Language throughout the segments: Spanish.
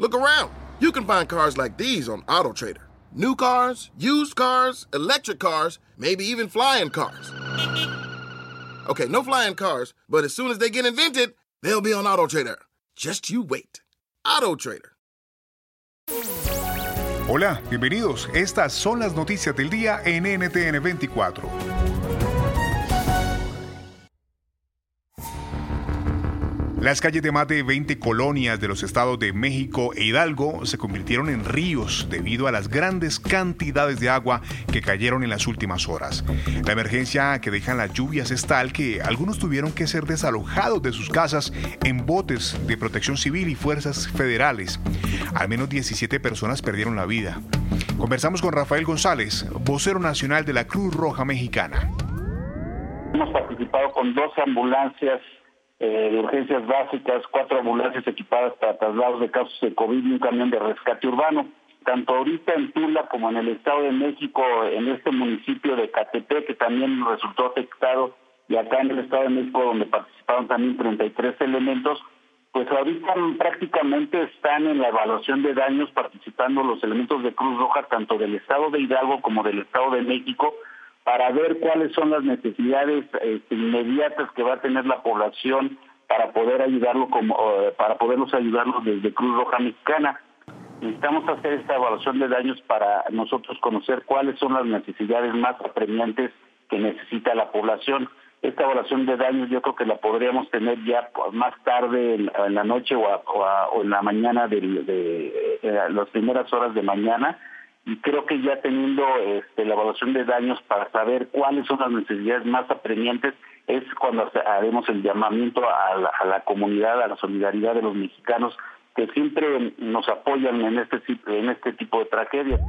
Look around. You can find cars like these on AutoTrader. New cars, used cars, electric cars, maybe even flying cars. Okay, no flying cars, but as soon as they get invented, they'll be on AutoTrader. Just you wait. AutoTrader. Hola, bienvenidos. Estas son las noticias del día en NTN 24. Las calles de más de 20 colonias de los estados de México e Hidalgo se convirtieron en ríos debido a las grandes cantidades de agua que cayeron en las últimas horas. La emergencia que dejan las lluvias es tal que algunos tuvieron que ser desalojados de sus casas en botes de protección civil y fuerzas federales. Al menos 17 personas perdieron la vida. Conversamos con Rafael González, vocero nacional de la Cruz Roja Mexicana. Hemos participado con dos ambulancias eh, de urgencias básicas, cuatro ambulancias equipadas para traslados de casos de COVID y un camión de rescate urbano. Tanto ahorita en Tula como en el Estado de México, en este municipio de Catepec, que también resultó afectado, y acá en el Estado de México, donde participaron también 33 elementos, pues ahorita prácticamente están en la evaluación de daños participando los elementos de Cruz Roja, tanto del Estado de Hidalgo como del Estado de México, para ver cuáles son las necesidades este, inmediatas que va a tener la población para poder ayudarlo como para poderlos ayudarlos desde Cruz Roja Mexicana. Necesitamos hacer esta evaluación de daños para nosotros conocer cuáles son las necesidades más apremiantes que necesita la población. Esta evaluación de daños yo creo que la podríamos tener ya más tarde en, la noche o, en la mañana de, de, de las primeras horas de mañana y creo que ya teniendo este, la evaluación de daños para saber cuáles son las necesidades más apremiantes es cuando haremos el llamamiento a la, comunidad, a la solidaridad de los mexicanos que siempre nos apoyan en este, en este tipo de tragedias.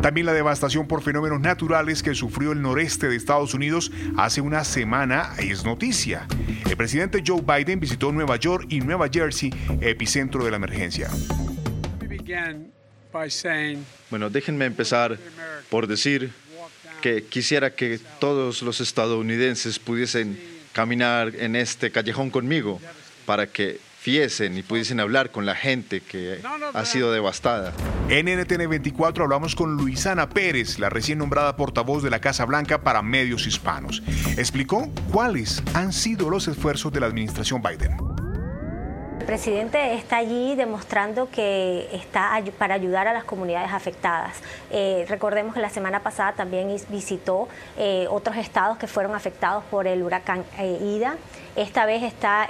También la devastación por fenómenos naturales que sufrió el noreste de Estados Unidos hace una semana es noticia. El presidente Joe Biden visitó Nueva York y Nueva Jersey, epicentro de la emergencia. Bueno, déjenme empezar por decir que quisiera que todos los estadounidenses pudiesen caminar en este callejón conmigo para que fiesen y pudiesen hablar con la gente que ha sido devastada. En NTN 24 hablamos con Luisana Pérez, la recién nombrada portavoz de la Casa Blanca para medios hispanos. Explicó cuáles han sido los esfuerzos de la administración Biden. El presidente está allí demostrando que está para ayudar a las comunidades afectadas. Eh, recordemos que la semana pasada también visitó eh, otros estados que fueron afectados por el huracán eh, Ida. Esta vez está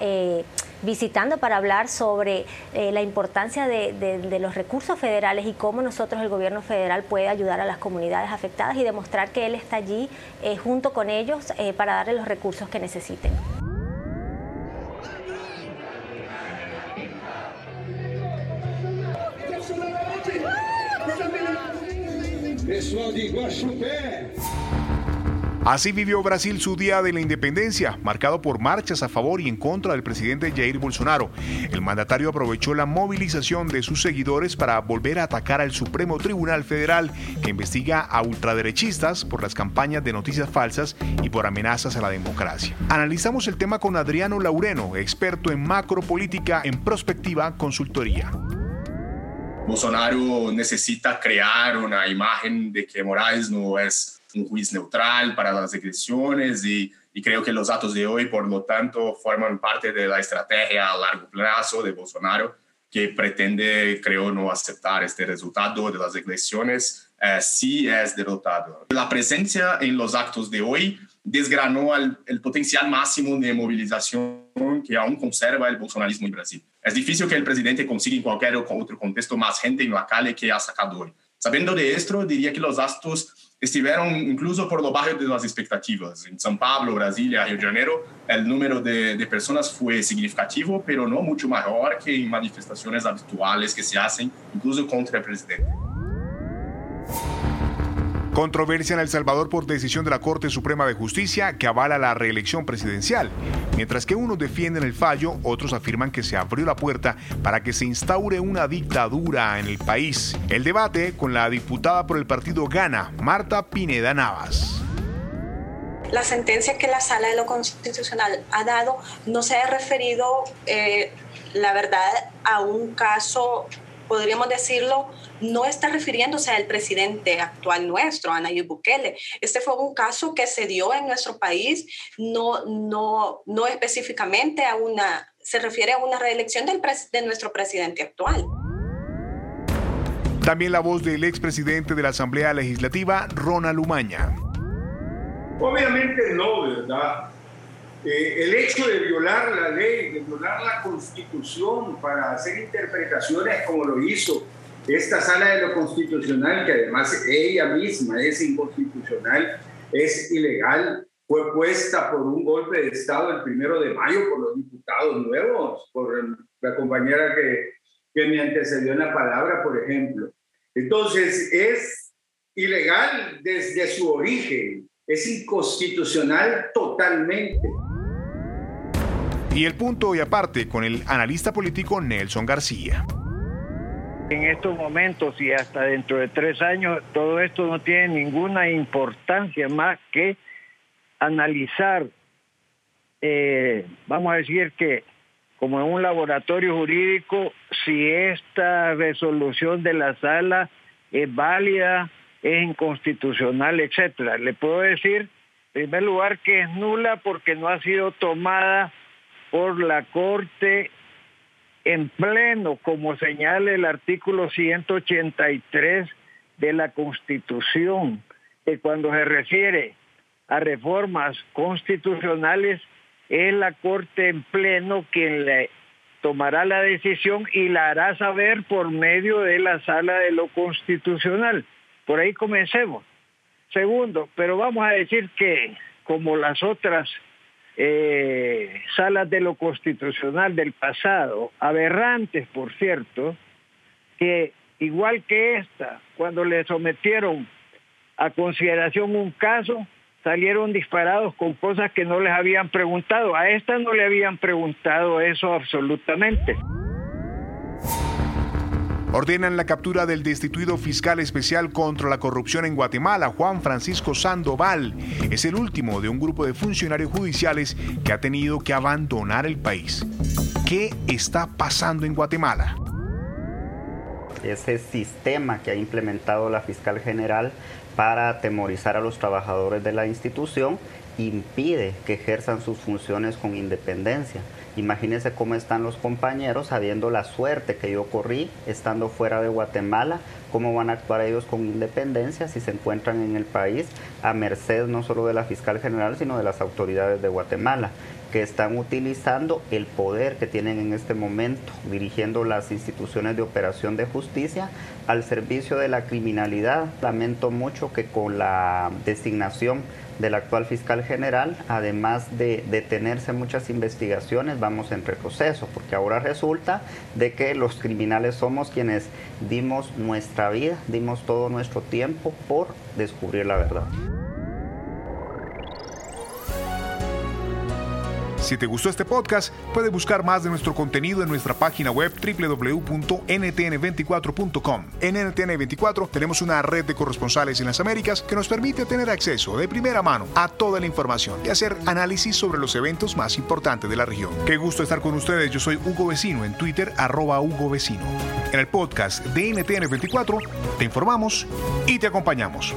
visitando para hablar sobre la importancia de, los recursos federales y cómo nosotros, el gobierno federal, puede ayudar a las comunidades afectadas y demostrar que él está allí junto con ellos para darle los recursos que necesiten. Así vivió Brasil su Día de la Independencia, marcado por marchas a favor y en contra del presidente Jair Bolsonaro. El mandatario aprovechó la movilización de sus seguidores para volver a atacar al Supremo Tribunal Federal, que investiga a ultraderechistas por las campañas de noticias falsas y por amenazas a la democracia. Analizamos el tema con Adriano Laureno, experto en macropolítica en Prospectiva Consultoría. Bolsonaro necesita crear una imagen de que Moraes no es un juez neutral para las elecciones y, creo que los datos de hoy, por lo tanto, forman parte de la estrategia a largo plazo de Bolsonaro, que pretende, creo, no aceptar este resultado de las elecciones eh, si es derrotado. La presencia en los actos de hoy desgranó el potencial máximo de movilización que aún conserva el bolsonarismo en Brasil. Es difícil que el presidente consiga en cualquier otro contexto más gente en la calle que ha sacado hoy. Sabiendo de esto, diría que los gastos estuvieron incluso por lo bajo de las expectativas. En São Paulo, Brasilia, Rio de Janeiro, el número de, de, personas fue significativo, pero no mucho mayor que en manifestaciones habituales que se hacen, incluso contra el presidente. Controversia en El Salvador por decisión de la Corte Suprema de Justicia que avala la reelección presidencial. Mientras que unos defienden el fallo, otros afirman que se abrió la puerta para que se instaure una dictadura en el país. El debate con la diputada por el partido Gana, Marta Pineda Navas. La sentencia que la Sala de lo Constitucional ha dado no se ha referido, eh, la verdad, a un caso podríamos decirlo, no está refiriéndose al presidente actual nuestro, Nayib Bukele. Este fue un caso que se dio en nuestro país, no, no, no específicamente a una, se refiere a una reelección del de nuestro presidente actual. También la voz del expresidente de la Asamblea Legislativa, Ronald Umaña. Obviamente no, ¿verdad? Eh, el hecho de violar la ley, de violar la constitución para hacer interpretaciones como lo hizo esta sala de lo constitucional, que además ella misma es inconstitucional, es ilegal, fue puesta por un golpe de Estado el primero de mayo por los diputados nuevos, por la compañera que, que me antecedió en la palabra, por ejemplo. Entonces, es ilegal desde su origen, es inconstitucional totalmente. Y el punto y aparte con el analista político Nelson García. En estos momentos y hasta dentro de tres años, todo esto no tiene ninguna importancia más que analizar, eh, vamos a decir que como en un laboratorio jurídico, si esta resolución de la sala es válida, es inconstitucional, etcétera. Le puedo decir, en primer lugar, que es nula porque no ha sido tomada por la Corte en pleno, como señala el artículo 183 de la Constitución, que cuando se refiere a reformas constitucionales, es la Corte en pleno quien le tomará la decisión y la hará saber por medio de la sala de lo constitucional. Por ahí comencemos. Segundo, pero vamos a decir que como las otras eh, salas de lo constitucional del pasado, aberrantes por cierto, que igual que esta, cuando le sometieron a consideración un caso, salieron disparados con cosas que no les habían preguntado. A esta no le habían preguntado eso absolutamente ordenan la captura del destituido fiscal especial contra la corrupción en Guatemala, Juan Francisco Sandoval. Es el último de un grupo de funcionarios judiciales que ha tenido que abandonar el país. ¿Qué está pasando en Guatemala? Ese sistema que ha implementado la fiscal general para atemorizar a los trabajadores de la institución impide que ejerzan sus funciones con independencia. Imagínense cómo están los compañeros sabiendo la suerte que yo corrí estando fuera de Guatemala, cómo van a actuar ellos con independencia si se encuentran en el país a merced no solo de la fiscal general, sino de las autoridades de Guatemala que están utilizando el poder que tienen en este momento, dirigiendo las instituciones de operación de justicia al servicio de la criminalidad. Lamento mucho que con la designación del actual fiscal general, además de detenerse muchas investigaciones, vamos en retroceso, porque ahora resulta de que los criminales somos quienes dimos nuestra vida, dimos todo nuestro tiempo por descubrir la verdad. Si te gustó este podcast, puedes buscar más de nuestro contenido en nuestra página web www.ntn24.com. En NTN24 tenemos una red de corresponsales en las Américas que nos permite tener acceso de primera mano a toda la información y hacer análisis sobre los eventos más importantes de la región. Qué gusto estar con ustedes. Yo soy Hugo Vecino en Twitter, arroba Hugo Vecino. En el podcast de NTN24 te informamos y te acompañamos.